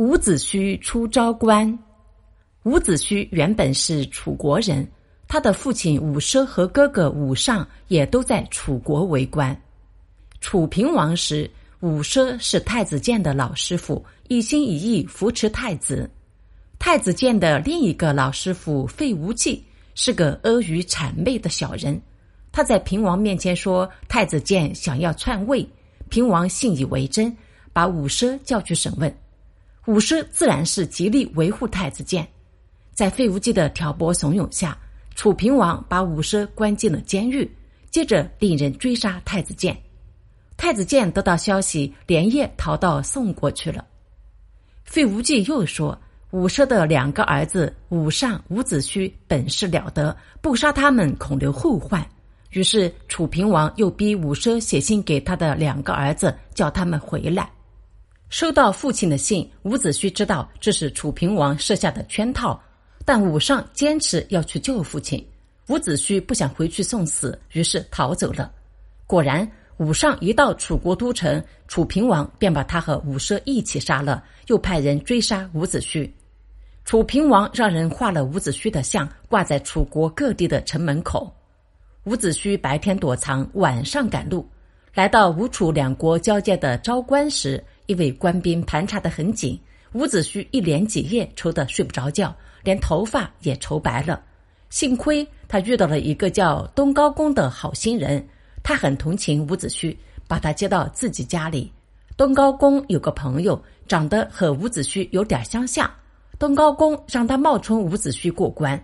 伍子胥出昭关。伍子胥原本是楚国人，他的父亲伍奢和哥哥伍尚也都在楚国为官。楚平王时，伍奢是太子建的老师傅，一心一意扶持太子。太子建的另一个老师傅费无忌是个阿谀谄媚的小人，他在平王面前说太子建想要篡位，平王信以为真，把伍奢叫去审问。伍奢自然是极力维护太子建，在费无忌的挑拨怂恿下，楚平王把伍奢关进了监狱，接着令人追杀太子建。太子建得到消息，连夜逃到宋国去了。费无忌又说，伍奢的两个儿子伍尚、伍子胥本事了得，不杀他们恐留后患。于是楚平王又逼伍奢写信给他的两个儿子，叫他们回来。收到父亲的信，伍子胥知道这是楚平王设下的圈套，但伍尚坚持要去救父亲。伍子胥不想回去送死，于是逃走了。果然，伍尚一到楚国都城，楚平王便把他和伍奢一起杀了，又派人追杀伍子胥。楚平王让人画了伍子胥的像，挂在楚国各地的城门口。伍子胥白天躲藏，晚上赶路，来到吴楚两国交界的昭关时。一位官兵盘查的很紧，伍子胥一连几夜愁得睡不着觉，连头发也愁白了。幸亏他遇到了一个叫东高公的好心人，他很同情伍子胥，把他接到自己家里。东高公有个朋友长得和伍子胥有点相像，东高公让他冒充伍子胥过关。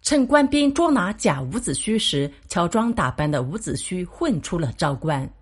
趁官兵捉拿假伍子胥时，乔装打扮的伍子胥混出了昭关。